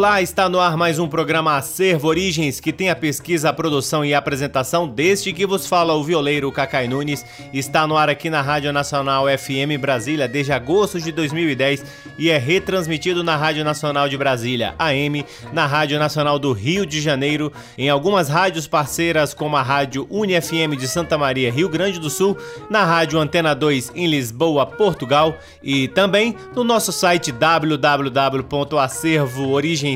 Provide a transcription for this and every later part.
Olá, está no ar mais um programa Acervo Origens, que tem a pesquisa, a produção e a apresentação deste que vos fala o violeiro Cacai Nunes. Está no ar aqui na Rádio Nacional FM Brasília desde agosto de 2010 e é retransmitido na Rádio Nacional de Brasília, AM, na Rádio Nacional do Rio de Janeiro, em algumas rádios parceiras como a Rádio UniFM de Santa Maria, Rio Grande do Sul, na Rádio Antena 2 em Lisboa, Portugal e também no nosso site www.acervoorigens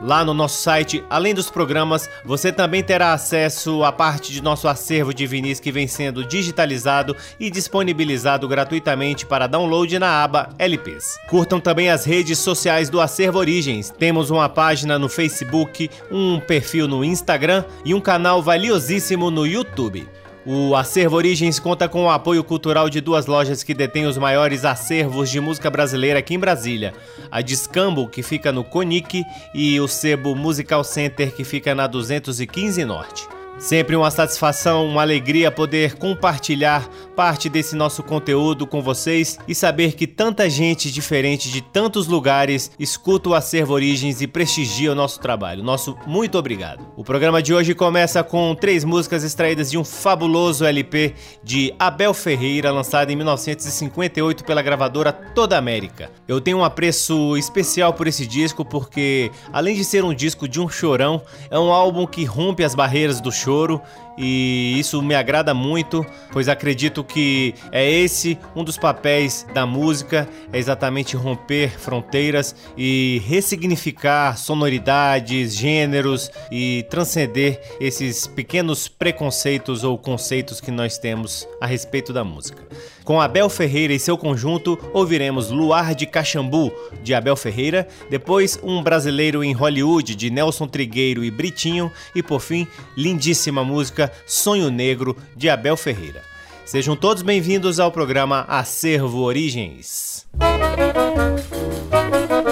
Lá no nosso site, além dos programas, você também terá acesso à parte de nosso acervo de vinis que vem sendo digitalizado e disponibilizado gratuitamente para download na aba LPs. Curtam também as redes sociais do Acervo Origens. Temos uma página no Facebook, um perfil no Instagram e um canal valiosíssimo no YouTube. O Acervo Origens conta com o apoio cultural de duas lojas que detêm os maiores acervos de música brasileira aqui em Brasília: a Discambo, que fica no Conic, e o Sebo Musical Center, que fica na 215 Norte. Sempre uma satisfação, uma alegria poder compartilhar parte desse nosso conteúdo com vocês e saber que tanta gente diferente de tantos lugares escuta o Acervo Origens e prestigia o nosso trabalho. Nosso muito obrigado. O programa de hoje começa com três músicas extraídas de um fabuloso LP de Abel Ferreira, lançado em 1958 pela gravadora Toda América. Eu tenho um apreço especial por esse disco porque, além de ser um disco de um chorão, é um álbum que rompe as barreiras do choro choro e isso me agrada muito, pois acredito que é esse um dos papéis da música, é exatamente romper fronteiras e ressignificar sonoridades, gêneros e transcender esses pequenos preconceitos ou conceitos que nós temos a respeito da música. Com Abel Ferreira e seu conjunto, ouviremos Luar de Caxambu, de Abel Ferreira, depois Um Brasileiro em Hollywood, de Nelson Trigueiro e Britinho, e por fim, lindíssima música Sonho Negro, de Abel Ferreira. Sejam todos bem-vindos ao programa Acervo Origens. Que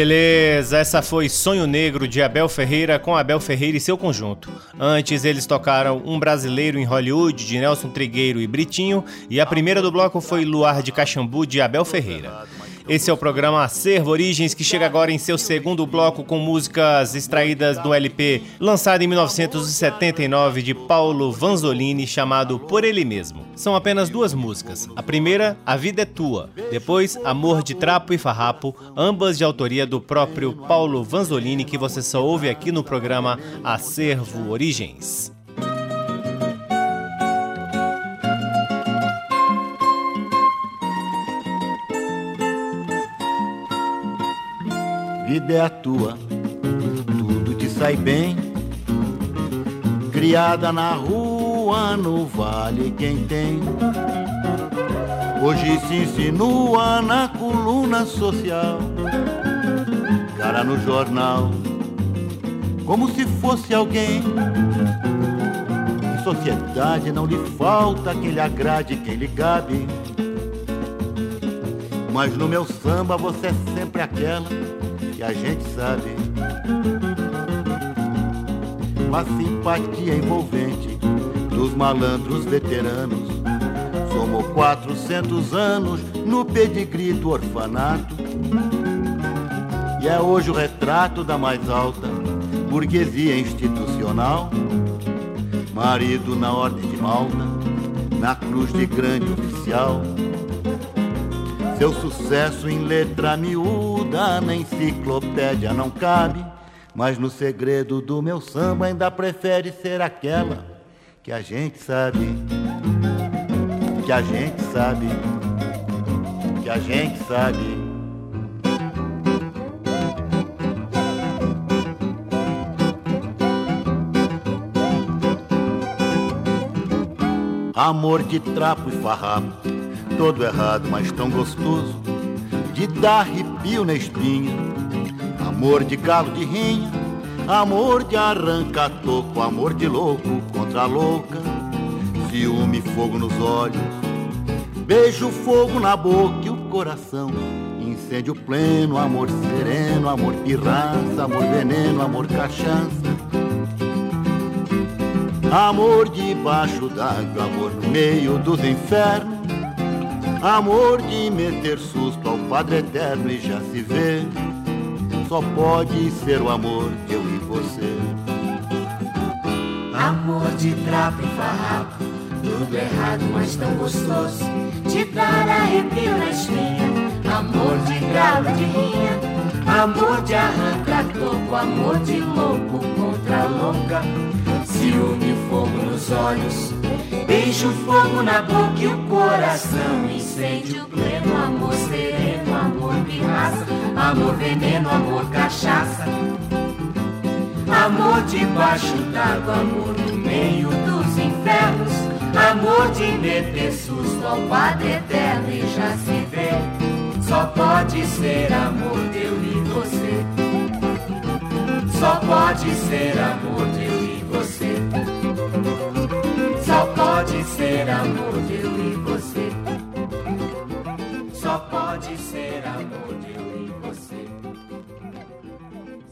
beleza! Essa foi Sonho Negro de Abel Ferreira com Abel Ferreira e seu conjunto. Antes eles tocaram Um Brasileiro em Hollywood de Nelson Trigueiro e Britinho e a primeira do bloco foi Luar de Caxambu de Abel Ferreira. Esse é o programa Acervo Origens, que chega agora em seu segundo bloco com músicas extraídas do LP lançado em 1979 de Paulo Vanzolini, chamado Por Ele Mesmo. São apenas duas músicas. A primeira, A Vida é Tua. Depois, Amor de Trapo e Farrapo, ambas de autoria do próprio Paulo Vanzolini, que você só ouve aqui no programa Acervo Origens. Vida é a tua, tudo te sai bem. Criada na rua, no vale, quem tem. Hoje se insinua na coluna social, cara no jornal, como se fosse alguém. Em sociedade não lhe falta quem lhe agrade, quem lhe cabe. Mas no meu samba você é sempre aquela que a gente sabe. Uma simpatia envolvente dos malandros veteranos. Somos 400 anos no pedigree do orfanato. E é hoje o retrato da mais alta burguesia institucional. Marido na ordem de Malta, na cruz de grande oficial seu sucesso em letra miúda na enciclopédia não cabe, mas no segredo do meu samba ainda prefere ser aquela que a gente sabe, que a gente sabe, que a gente sabe. Amor de trapo e farrapo todo errado, mas tão gostoso, de dar arrepio na espinha. Amor de galo de rinha, amor de arranca-toco, amor de louco contra louca, ciúme, fogo nos olhos, beijo, fogo na boca e o coração. Incêndio pleno, amor sereno, amor pirraça, amor veneno, amor cachaça. Amor debaixo d'água, amor no meio dos infernos Amor de meter susto ao Padre Eterno e já se vê. Só pode ser o amor de eu e você. Amor de trapo e farrapo, tudo errado, mas tão gostoso. De dar arrepio na espinha, amor de grava de rinha. Amor de arranca-toco, amor de louco contra louca. Ciúme, fogo nos olhos Beijo, fogo na boca e o coração. Incêndio pleno, amor sereno, amor pirraça. Amor veneno, amor cachaça. Amor debaixo d'água, amor no meio dos infernos. Amor de meter susto ao Padre Eterno e já se vê. Só pode ser amor eu e você. Só pode ser amor eu e você. Pode ser amor de eu e você. Só pode ser amor de eu e você.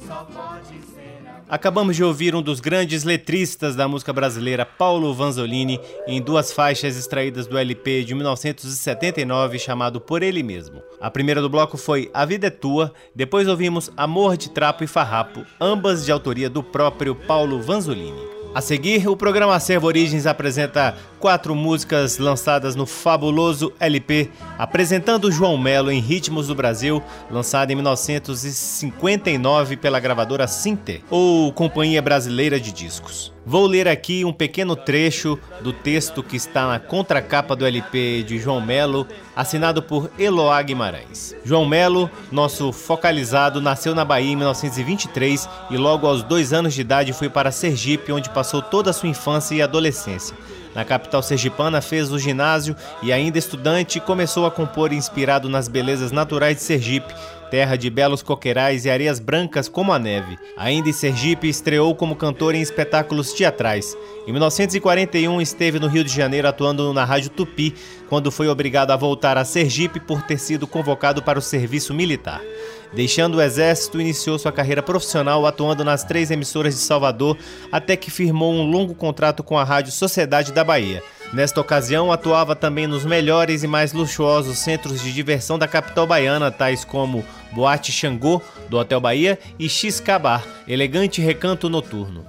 Só pode ser amor. Acabamos de ouvir um dos grandes letristas da música brasileira, Paulo Vanzolini, em duas faixas extraídas do LP de 1979 chamado Por Ele Mesmo. A primeira do bloco foi A Vida é Tua, depois ouvimos Amor de Trapo e Farrapo, ambas de autoria do próprio Paulo Vanzolini. A seguir, o programa Acervo Origens apresenta quatro músicas lançadas no fabuloso LP, apresentando João Melo em Ritmos do Brasil, lançado em 1959 pela gravadora Sinter, ou Companhia Brasileira de Discos. Vou ler aqui um pequeno trecho do texto que está na contracapa do LP de João Melo, assinado por Eloá Guimarães. João Melo, nosso focalizado, nasceu na Bahia em 1923 e logo aos dois anos de idade foi para Sergipe, onde passou toda a sua infância e adolescência. Na capital sergipana, fez o ginásio e, ainda estudante, começou a compor inspirado nas belezas naturais de Sergipe, terra de belos coqueirais e areias brancas como a neve. Ainda em Sergipe, estreou como cantor em espetáculos teatrais. Em 1941, esteve no Rio de Janeiro atuando na Rádio Tupi, quando foi obrigado a voltar a Sergipe por ter sido convocado para o serviço militar. Deixando o exército, iniciou sua carreira profissional atuando nas três emissoras de Salvador, até que firmou um longo contrato com a Rádio Sociedade da Bahia. Nesta ocasião, atuava também nos melhores e mais luxuosos centros de diversão da capital baiana, tais como Boate Xangô, do Hotel Bahia, e X-Cabar, elegante recanto noturno.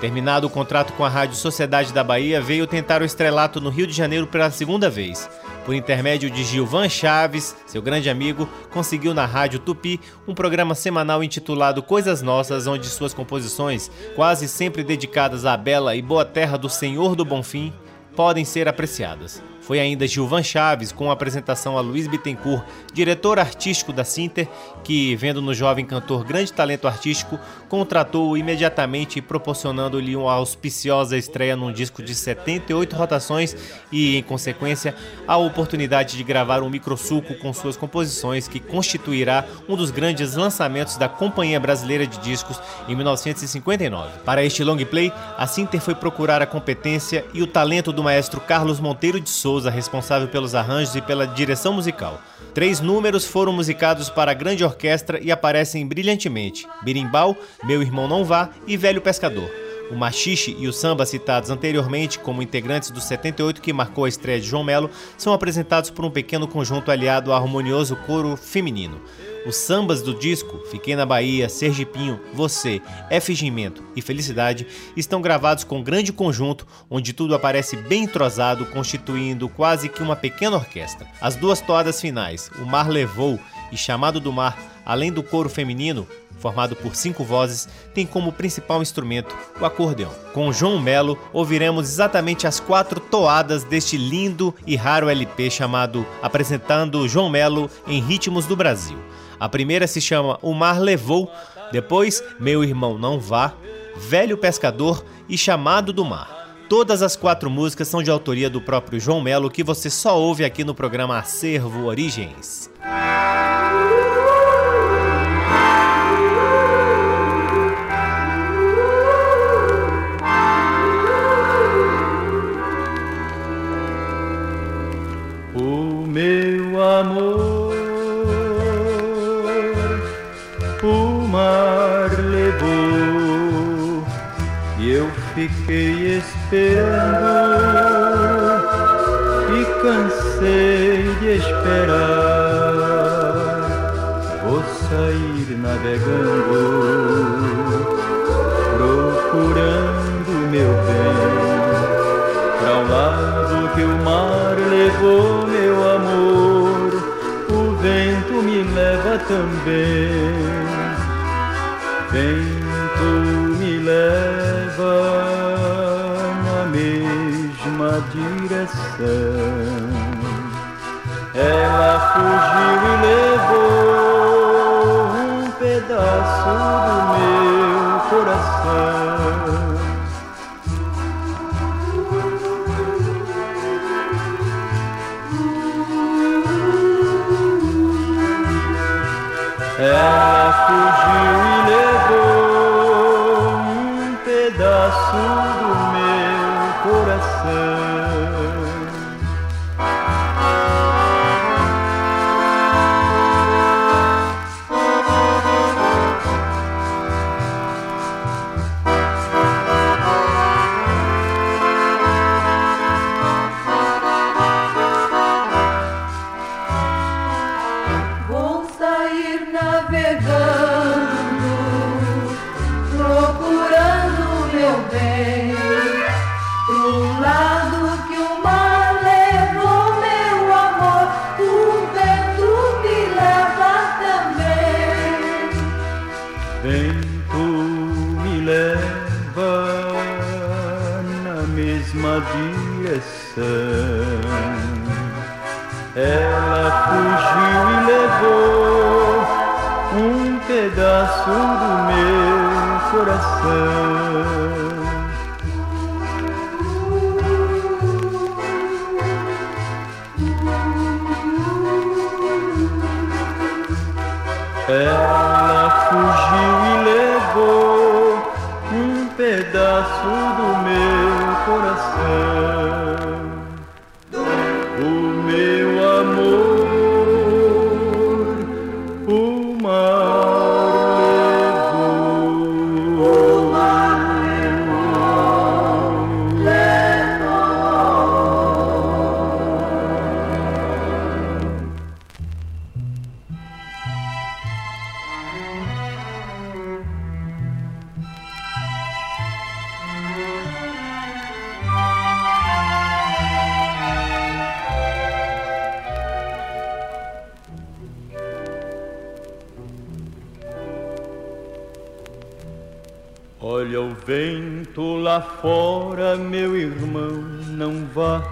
Terminado o contrato com a Rádio Sociedade da Bahia, veio tentar o estrelato no Rio de Janeiro pela segunda vez. Por intermédio de Gilvan Chaves, seu grande amigo, conseguiu na Rádio Tupi um programa semanal intitulado Coisas Nossas, onde suas composições, quase sempre dedicadas à bela e boa terra do Senhor do Bonfim, podem ser apreciadas. Foi ainda Gilvan Chaves, com apresentação a Luiz Bittencourt, diretor artístico da Sinter, que, vendo no jovem cantor grande talento artístico, contratou-o imediatamente, proporcionando-lhe uma auspiciosa estreia num disco de 78 rotações e, em consequência, a oportunidade de gravar um microsuco com suas composições, que constituirá um dos grandes lançamentos da Companhia Brasileira de Discos em 1959. Para este long play, a Sinter foi procurar a competência e o talento do maestro Carlos Monteiro de Souza Souza, responsável pelos arranjos e pela direção musical. Três números foram musicados para a grande orquestra e aparecem brilhantemente: Birimbau, Meu Irmão Não Vá e Velho Pescador. O machixe e o samba citados anteriormente como integrantes do 78 que marcou a estreia de João Melo são apresentados por um pequeno conjunto aliado ao harmonioso coro feminino. Os sambas do disco Fiquei na Bahia, Sergipinho, Você, É Fingimento e Felicidade estão gravados com um grande conjunto onde tudo aparece bem entrosado, constituindo quase que uma pequena orquestra. As duas toadas finais, O Mar Levou e Chamado do Mar, além do coro feminino, formado por cinco vozes, tem como principal instrumento o acordeão. Com João Melo, ouviremos exatamente as quatro toadas deste lindo e raro LP chamado Apresentando João Melo em Ritmos do Brasil. A primeira se chama O Mar Levou, depois Meu Irmão Não Vá, Velho Pescador e Chamado do Mar. Todas as quatro músicas são de autoria do próprio João Melo, que você só ouve aqui no programa Acervo Origens. O meu amor fiquei esperando e cansei de esperar. Vou sair navegando, procurando meu bem, para o lado que o mar levou meu amor, o vento me leva também. Vento me leva direção. Ela fugiu e levou um pedaço do meu coração. do meu coração. Vento lá fora, meu irmão, não vá.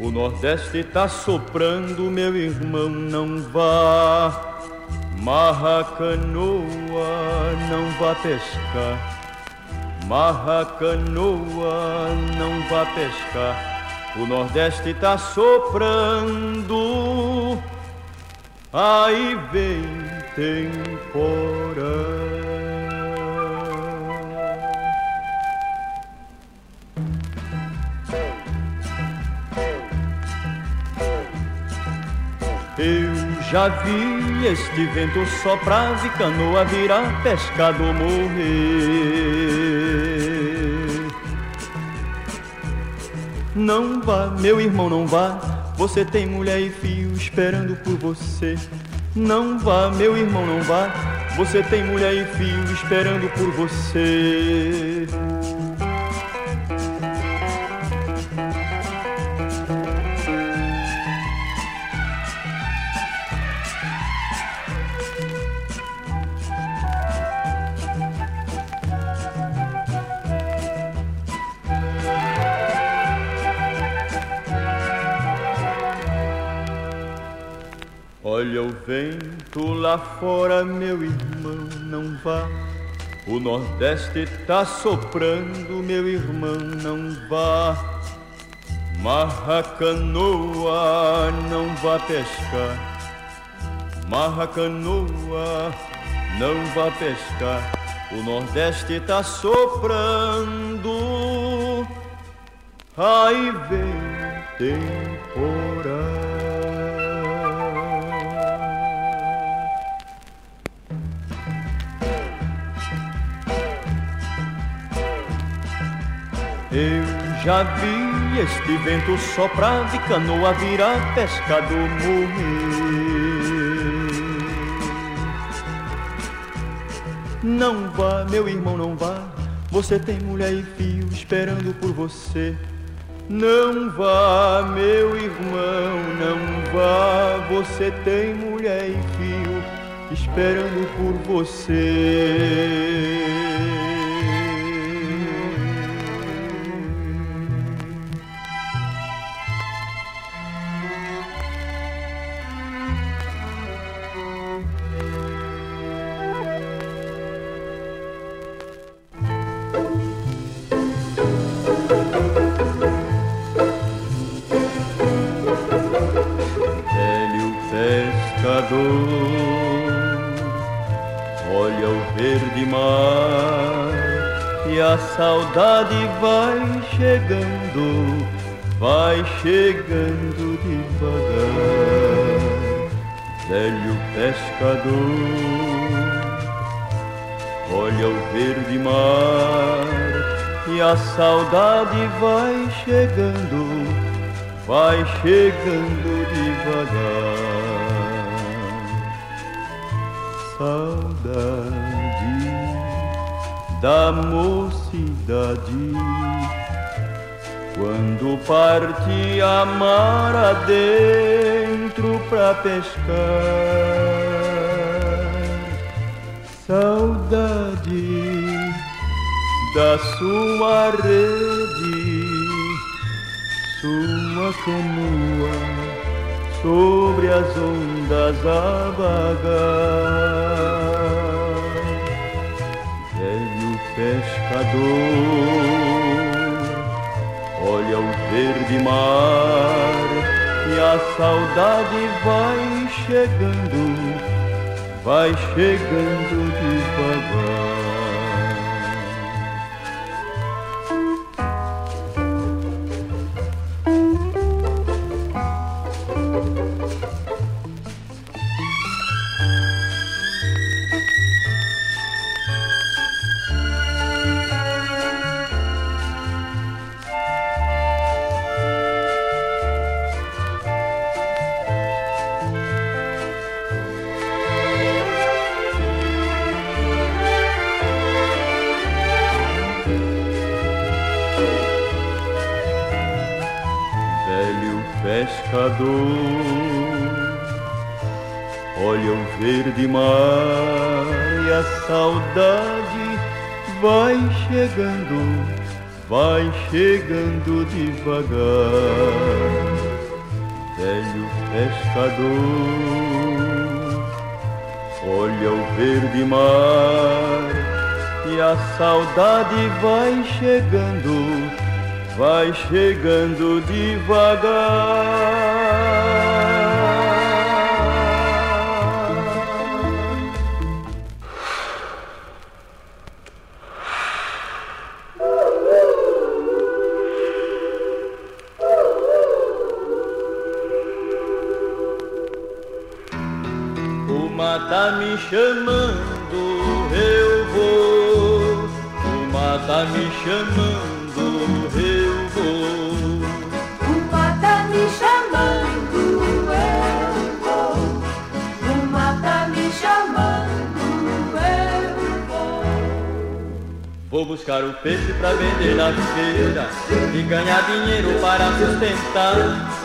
O Nordeste tá soprando, meu irmão, não vá. Marra canoa, não vá pescar. Marra canoa, não vá pescar. O Nordeste tá soprando, aí vem temporal. Já vi este vento soprar e canoa virar pescador morrer. Não vá, meu irmão, não vá. Você tem mulher e filho esperando por você. Não vá, meu irmão, não vá. Você tem mulher e filho esperando por você. Fora, meu irmão, não vá. O Nordeste tá soprando, meu irmão, não vá. Marra canoa, não vá pescar. Marra canoa, não vá pescar. O Nordeste tá soprando, aí vem temporal. Eu já vi este vento soprar de canoa virar pescador morrer. Não vá, meu irmão, não vá. Você tem mulher e filho esperando por você. Não vá, meu irmão, não vá. Você tem mulher e filho esperando por você. Saudade vai chegando, vai chegando devagar. Velho pescador, olha o verde mar e a saudade vai chegando vai chegando devagar. Saudade da mocidade, quando parti a mar adentro pra pescar. Saudade da sua rede sua canoa sobre as ondas a vagar. Pescador, olha o verde mar e a saudade vai chegando, vai chegando devagar. Chegando devagar, velho pescador, olha o verde mar e a saudade vai chegando, vai chegando devagar. Buscar o peixe pra vender na feira e ganhar dinheiro para sustentar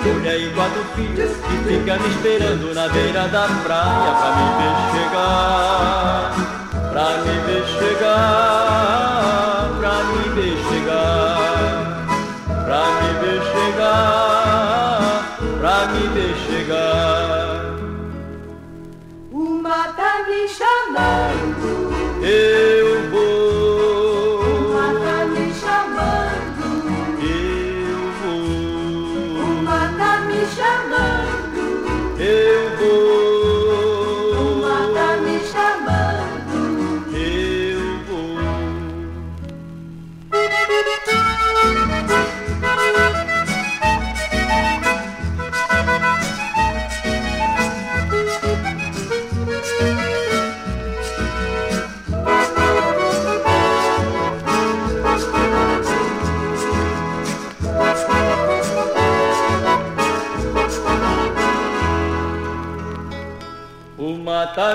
mulher e quatro filhos que fica me esperando na beira da praia pra me ver chegar, pra me ver chegar, pra me ver chegar, pra me ver chegar, pra me ver chegar. Uma tá me chamando. Eu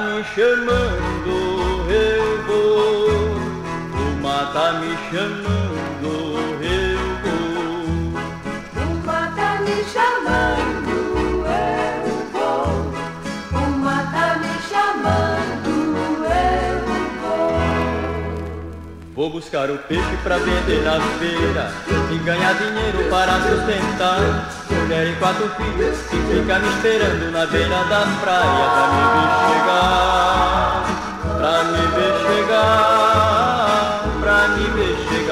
me chamando, eu vou. O mar tá me chamando, Vou buscar o peixe pra vender na feira e ganhar dinheiro para sustentar. Mulher e quatro filhos que fica me esperando na beira da praia pra me ver chegar, pra me ver chegar, pra me ver chegar,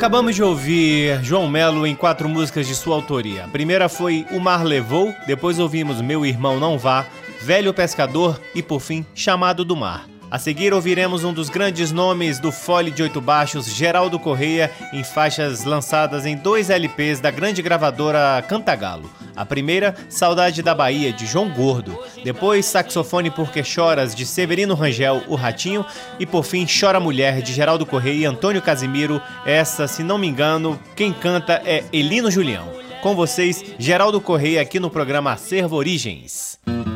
Acabamos de ouvir João Melo em quatro músicas de sua autoria. A primeira foi O Mar Levou, depois ouvimos Meu Irmão Não Vá, Velho Pescador e, por fim, Chamado do Mar. A seguir ouviremos um dos grandes nomes do fole de oito baixos, Geraldo Correia, em faixas lançadas em dois LPs da grande gravadora Cantagalo. A primeira, Saudade da Bahia, de João Gordo. Depois, Saxofone Porque Choras, de Severino Rangel, o Ratinho. E por fim, Chora Mulher, de Geraldo Correia e Antônio Casimiro. Essa, se não me engano, quem canta é Elino Julião. Com vocês, Geraldo Correia, aqui no programa Acervo Origens. minha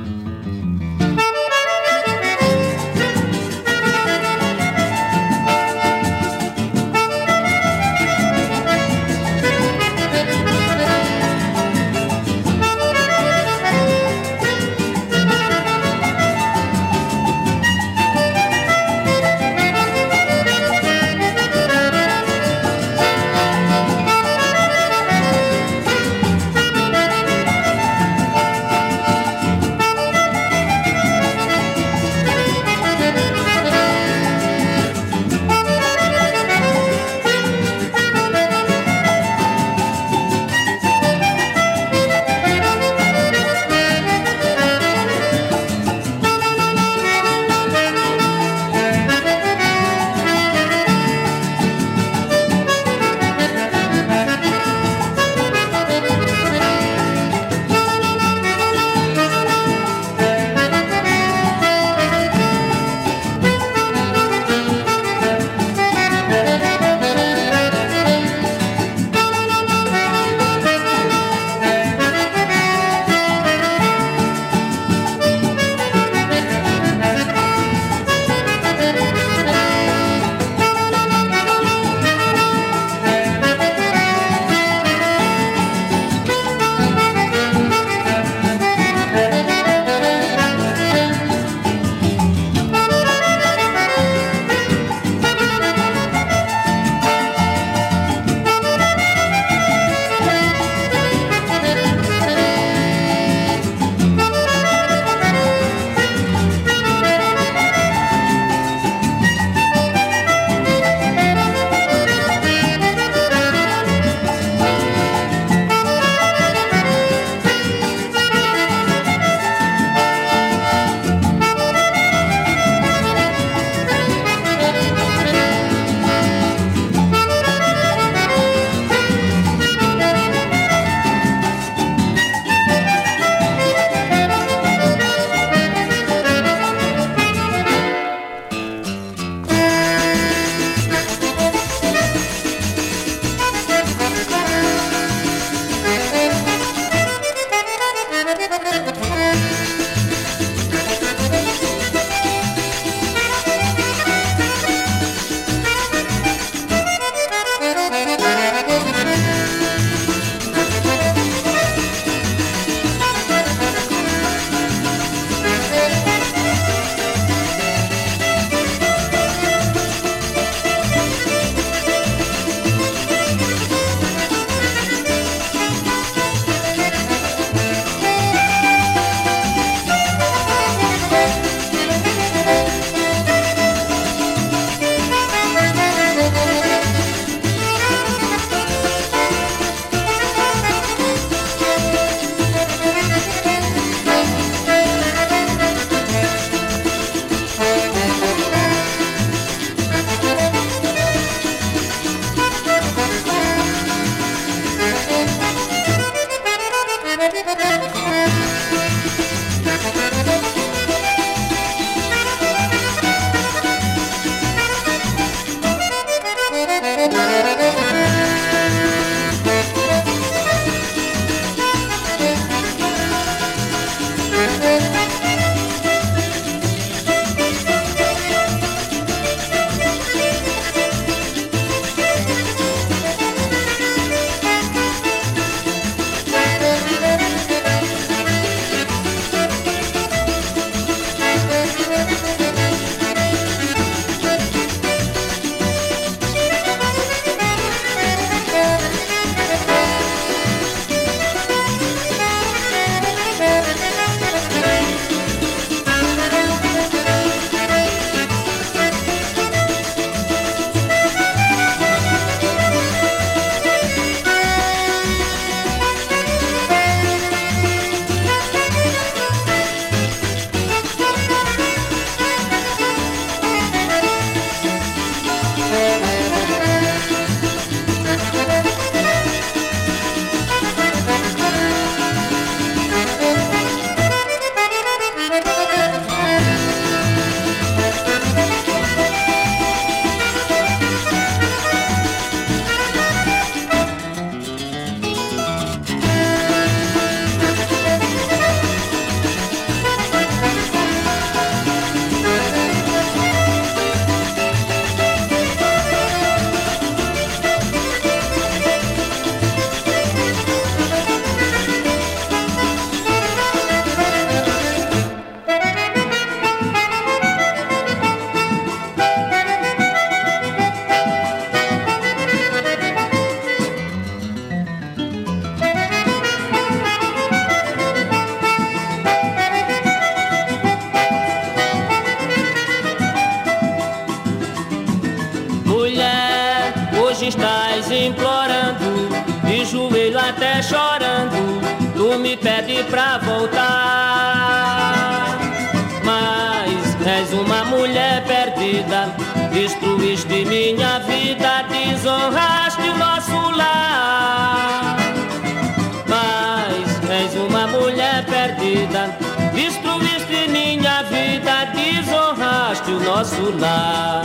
nosso lar.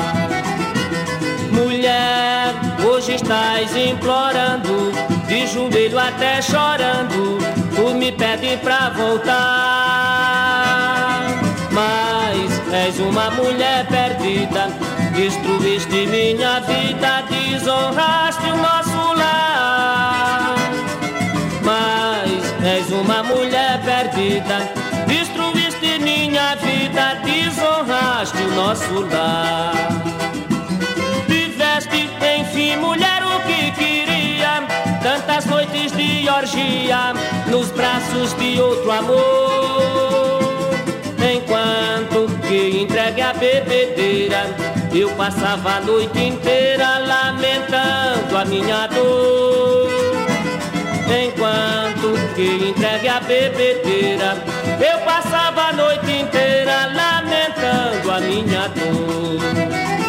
Mulher, hoje estás implorando, de joelho até chorando, tu me pede pra voltar. Mas és uma mulher perdida, destruíste minha vida, desonraste o nosso lar. Mas és uma mulher perdida, desonraste o nosso lar. Viveste, enfim, mulher, o que queria, tantas noites de orgia, nos braços de outro amor. Enquanto que entregue a bebedeira, eu passava a noite inteira lamentando a minha dor. Enquanto que entregue a bebedeira, eu passava a noite inteira lamentando a minha dor.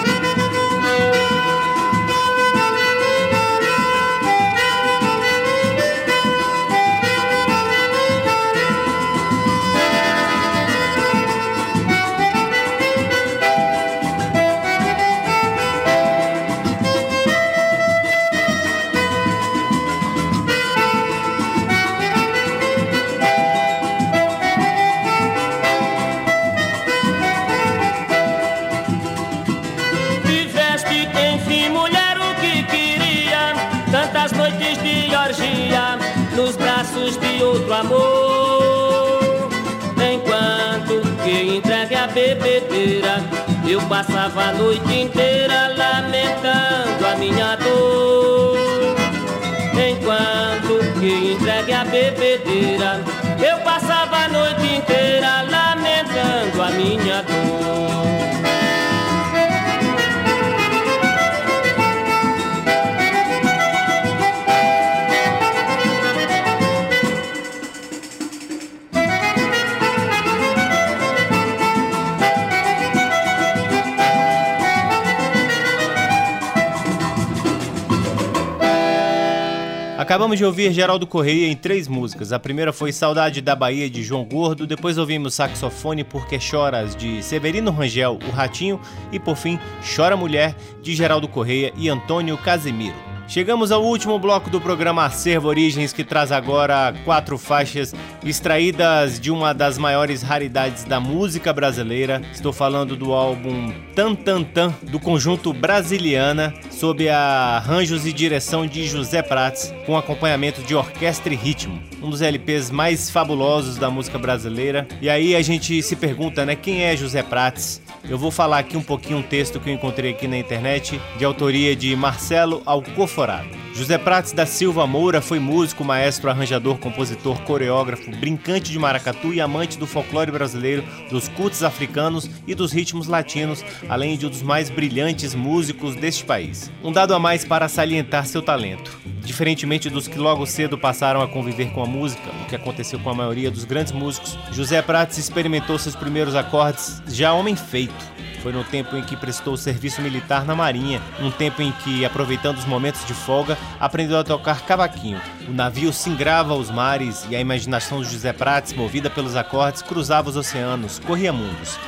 De ouvir Geraldo Correia em três músicas. A primeira foi Saudade da Bahia de João Gordo, depois ouvimos Saxofone Porque Choras de Severino Rangel, o Ratinho, e por fim Chora Mulher de Geraldo Correia e Antônio Casemiro. Chegamos ao último bloco do programa Acervo Origens, que traz agora quatro faixas extraídas de uma das maiores raridades da música brasileira. Estou falando do álbum Tan Tan Tan, do conjunto Brasiliana, sob arranjos e direção de José Prates, com acompanhamento de orquestra e ritmo. Um dos LPs mais fabulosos da música brasileira. E aí a gente se pergunta, né, quem é José Prates? Eu vou falar aqui um pouquinho um texto que eu encontrei aqui na internet, de autoria de Marcelo Alcoforado. José Prates da Silva Moura foi músico, maestro, arranjador, compositor, coreógrafo, brincante de maracatu e amante do folclore brasileiro, dos cultos africanos e dos ritmos latinos, além de um dos mais brilhantes músicos deste país. Um dado a mais para salientar seu talento. Diferentemente dos que logo cedo passaram a conviver com a música, o que aconteceu com a maioria dos grandes músicos, José Prates experimentou seus primeiros acordes já homem feito foi no tempo em que prestou serviço militar na Marinha, um tempo em que, aproveitando os momentos de folga, aprendeu a tocar cavaquinho. O navio singrava os mares e a imaginação de José Prates, movida pelos acordes, cruzava os oceanos, corria mundos.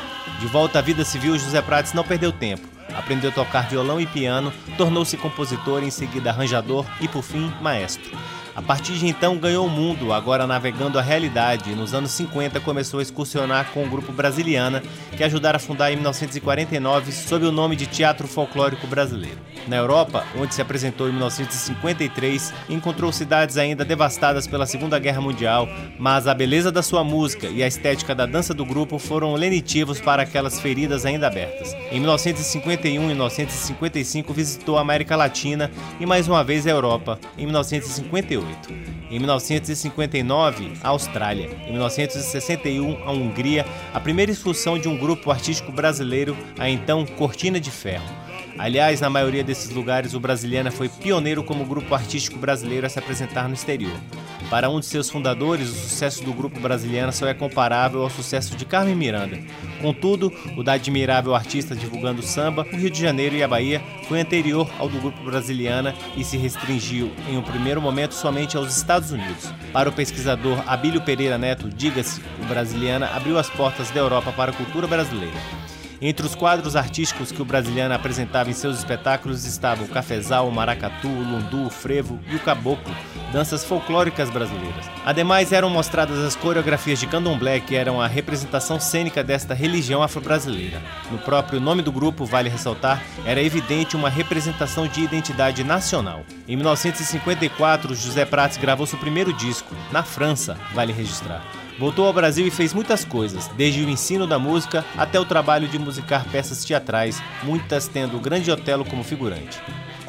De volta à vida civil, José Prates não perdeu tempo. Aprendeu a tocar violão e piano, tornou-se compositor, em seguida arranjador e, por fim, maestro. A partir de então ganhou o mundo, agora navegando a realidade. E nos anos 50 começou a excursionar com o grupo Brasiliana, que ajudaram a fundar em 1949 sob o nome de Teatro Folclórico Brasileiro. Na Europa, onde se apresentou em 1953, encontrou cidades ainda devastadas pela Segunda Guerra Mundial, mas a beleza da sua música e a estética da dança do grupo foram lenitivos para aquelas feridas ainda abertas. Em 1951 e 1955 visitou a América Latina e mais uma vez a Europa. Em 1958 em 1959, a Austrália. Em 1961, a Hungria, a primeira excursão de um grupo artístico brasileiro, a então Cortina de Ferro. Aliás, na maioria desses lugares, o Brasiliana foi pioneiro como grupo artístico brasileiro a se apresentar no exterior. Para um de seus fundadores, o sucesso do grupo brasiliano só é comparável ao sucesso de Carmen Miranda. Contudo, o da admirável artista divulgando samba, o Rio de Janeiro e a Bahia foi anterior ao do grupo brasiliana e se restringiu, em um primeiro momento, somente aos Estados Unidos. Para o pesquisador Abílio Pereira Neto, diga-se, o brasiliana abriu as portas da Europa para a cultura brasileira. Entre os quadros artísticos que o brasiliano apresentava em seus espetáculos estavam o cafezal, o maracatu, o lundu, o frevo e o caboclo, danças folclóricas brasileiras. Ademais, eram mostradas as coreografias de candomblé, que eram a representação cênica desta religião afro-brasileira. No próprio nome do grupo, vale ressaltar, era evidente uma representação de identidade nacional. Em 1954, José Prates gravou seu primeiro disco, na França, vale registrar. Voltou ao Brasil e fez muitas coisas, desde o ensino da música até o trabalho de musicar peças teatrais, muitas tendo o Grande Otelo como figurante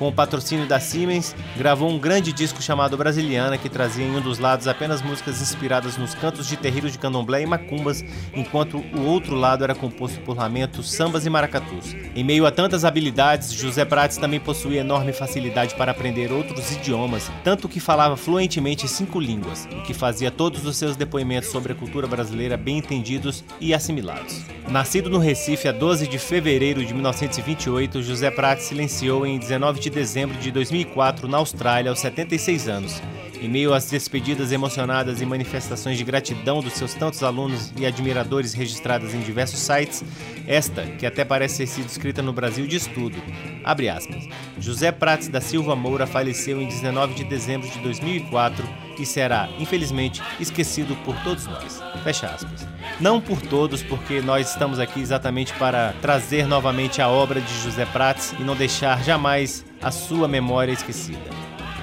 com o patrocínio da Siemens, gravou um grande disco chamado Brasiliana, que trazia em um dos lados apenas músicas inspiradas nos cantos de terreiros de candomblé e macumbas, enquanto o outro lado era composto por lamentos, sambas e maracatus. Em meio a tantas habilidades, José Prates também possuía enorme facilidade para aprender outros idiomas, tanto que falava fluentemente cinco línguas, o que fazia todos os seus depoimentos sobre a cultura brasileira bem entendidos e assimilados. Nascido no Recife a 12 de fevereiro de 1928, José Prates silenciou em 19 de dezembro de 2004 na Austrália aos 76 anos. Em meio às despedidas emocionadas e manifestações de gratidão dos seus tantos alunos e admiradores registradas em diversos sites, esta, que até parece ter sido escrita no Brasil, diz tudo. Abre aspas. José Prates da Silva Moura faleceu em 19 de dezembro de 2004 e será, infelizmente, esquecido por todos nós. Fecha aspas. Não por todos, porque nós estamos aqui exatamente para trazer novamente a obra de José Prates e não deixar jamais a sua memória esquecida.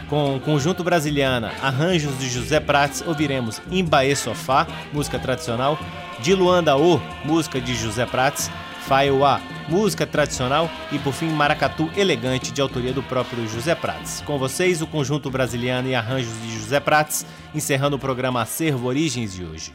Com o conjunto brasiliana Arranjos de José Prates, ouviremos Imbaê Sofá, música tradicional, de Luanda O, música de José Prates, Faioá, música tradicional e por fim Maracatu Elegante, de autoria do próprio José Prates. Com vocês, o conjunto brasiliano e arranjos de José Prates, encerrando o programa Acervo Origens de hoje.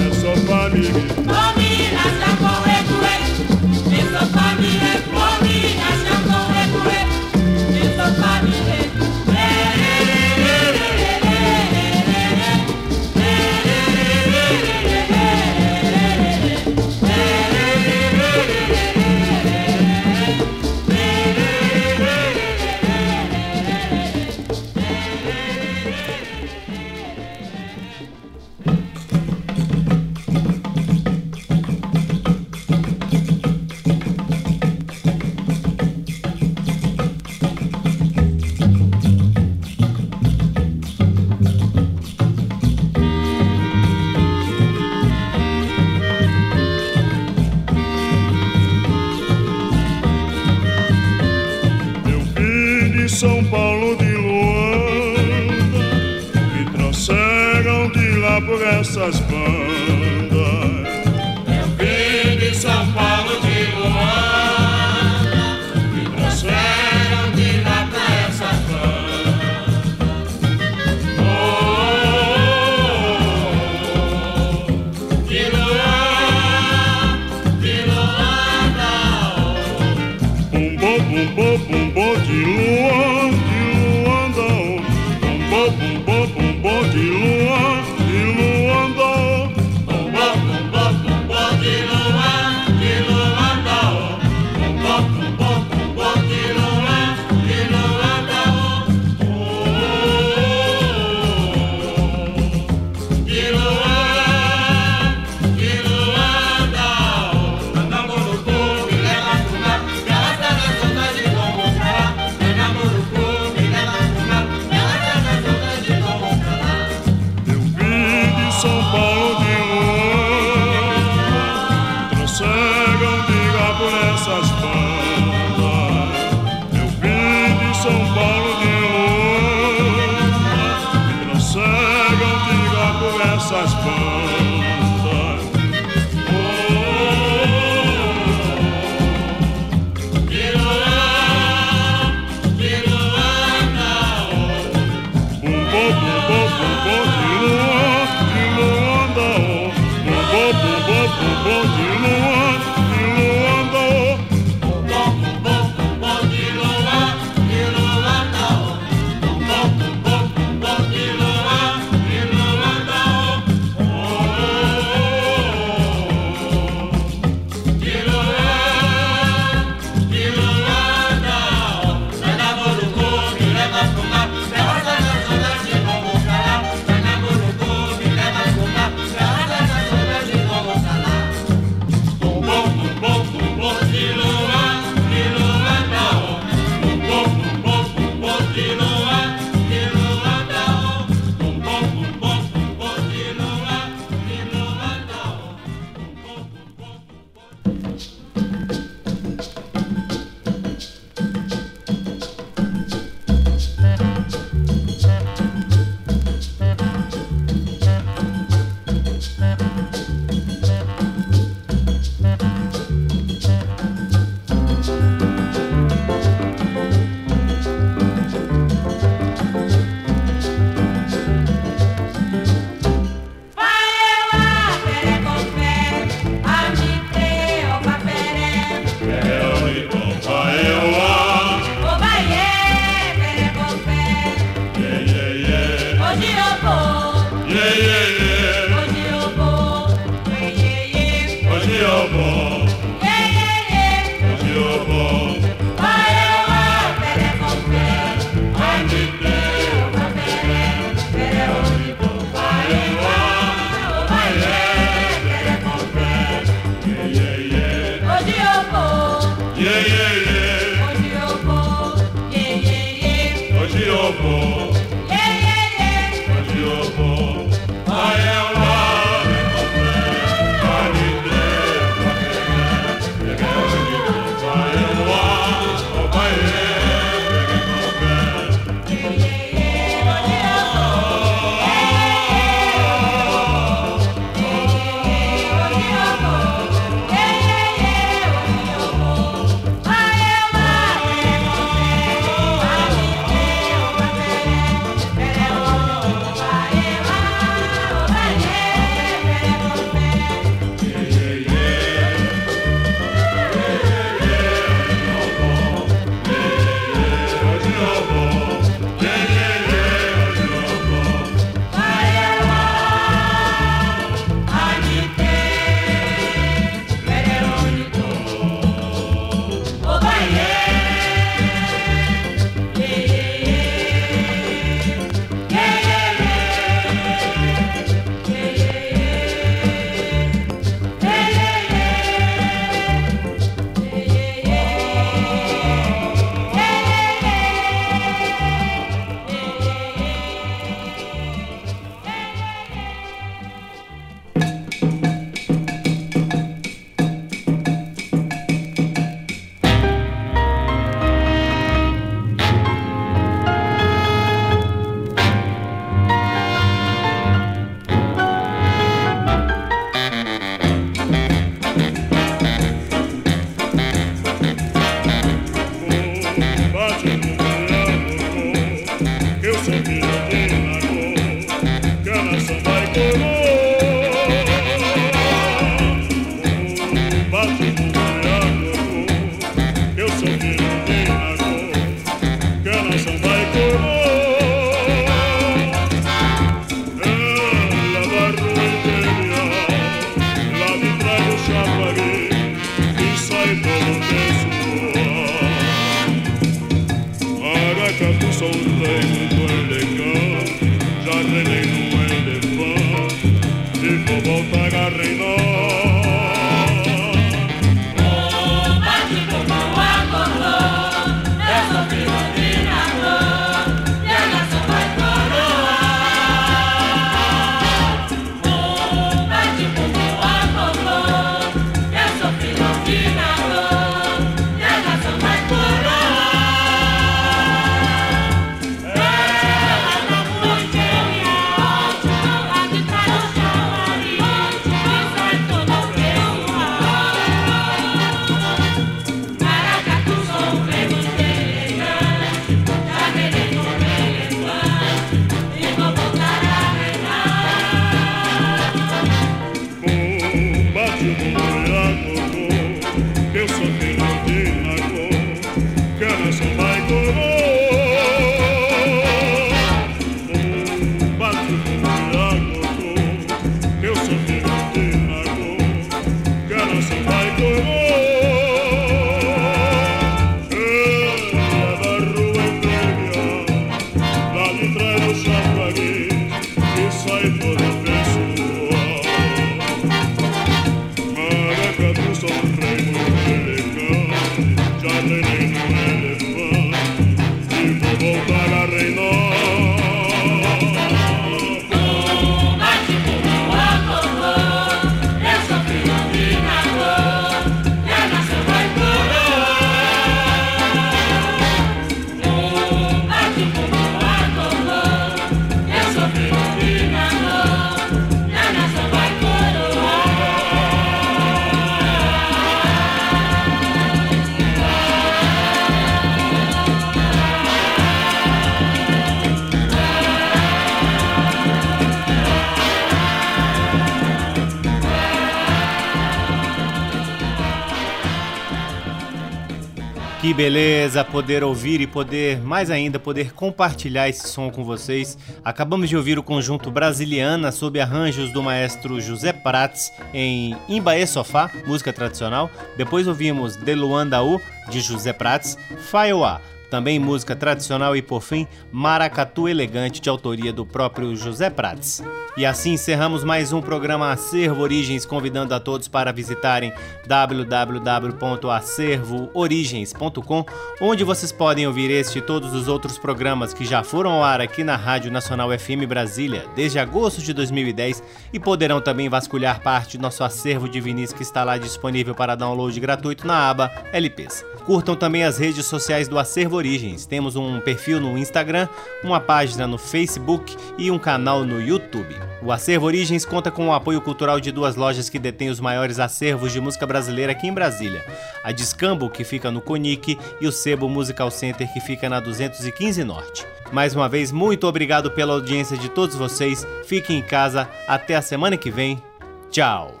Beleza poder ouvir e poder, mais ainda, poder compartilhar esse som com vocês. Acabamos de ouvir o conjunto Brasiliana sob arranjos do maestro José Prats em Imbaê Sofá, música tradicional. Depois ouvimos De Luandaú, de José Prats, Faiwa, também música tradicional e, por fim, Maracatu Elegante, de autoria do próprio José Prates. E assim encerramos mais um programa Acervo Origens, convidando a todos para visitarem www.acervoorigens.com, onde vocês podem ouvir este e todos os outros programas que já foram ao ar aqui na Rádio Nacional FM Brasília desde agosto de 2010 e poderão também vasculhar parte do nosso acervo de vinis que está lá disponível para download gratuito na aba LPs. Curtam também as redes sociais do Acervo Origens. Temos um perfil no Instagram, uma página no Facebook e um canal no YouTube. O Acervo Origens conta com o apoio cultural de duas lojas que detêm os maiores acervos de música brasileira aqui em Brasília: a Discambo, que fica no Conic, e o Sebo Musical Center, que fica na 215 Norte. Mais uma vez, muito obrigado pela audiência de todos vocês. Fiquem em casa. Até a semana que vem. Tchau.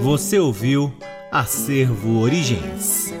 Você ouviu Acervo Origens.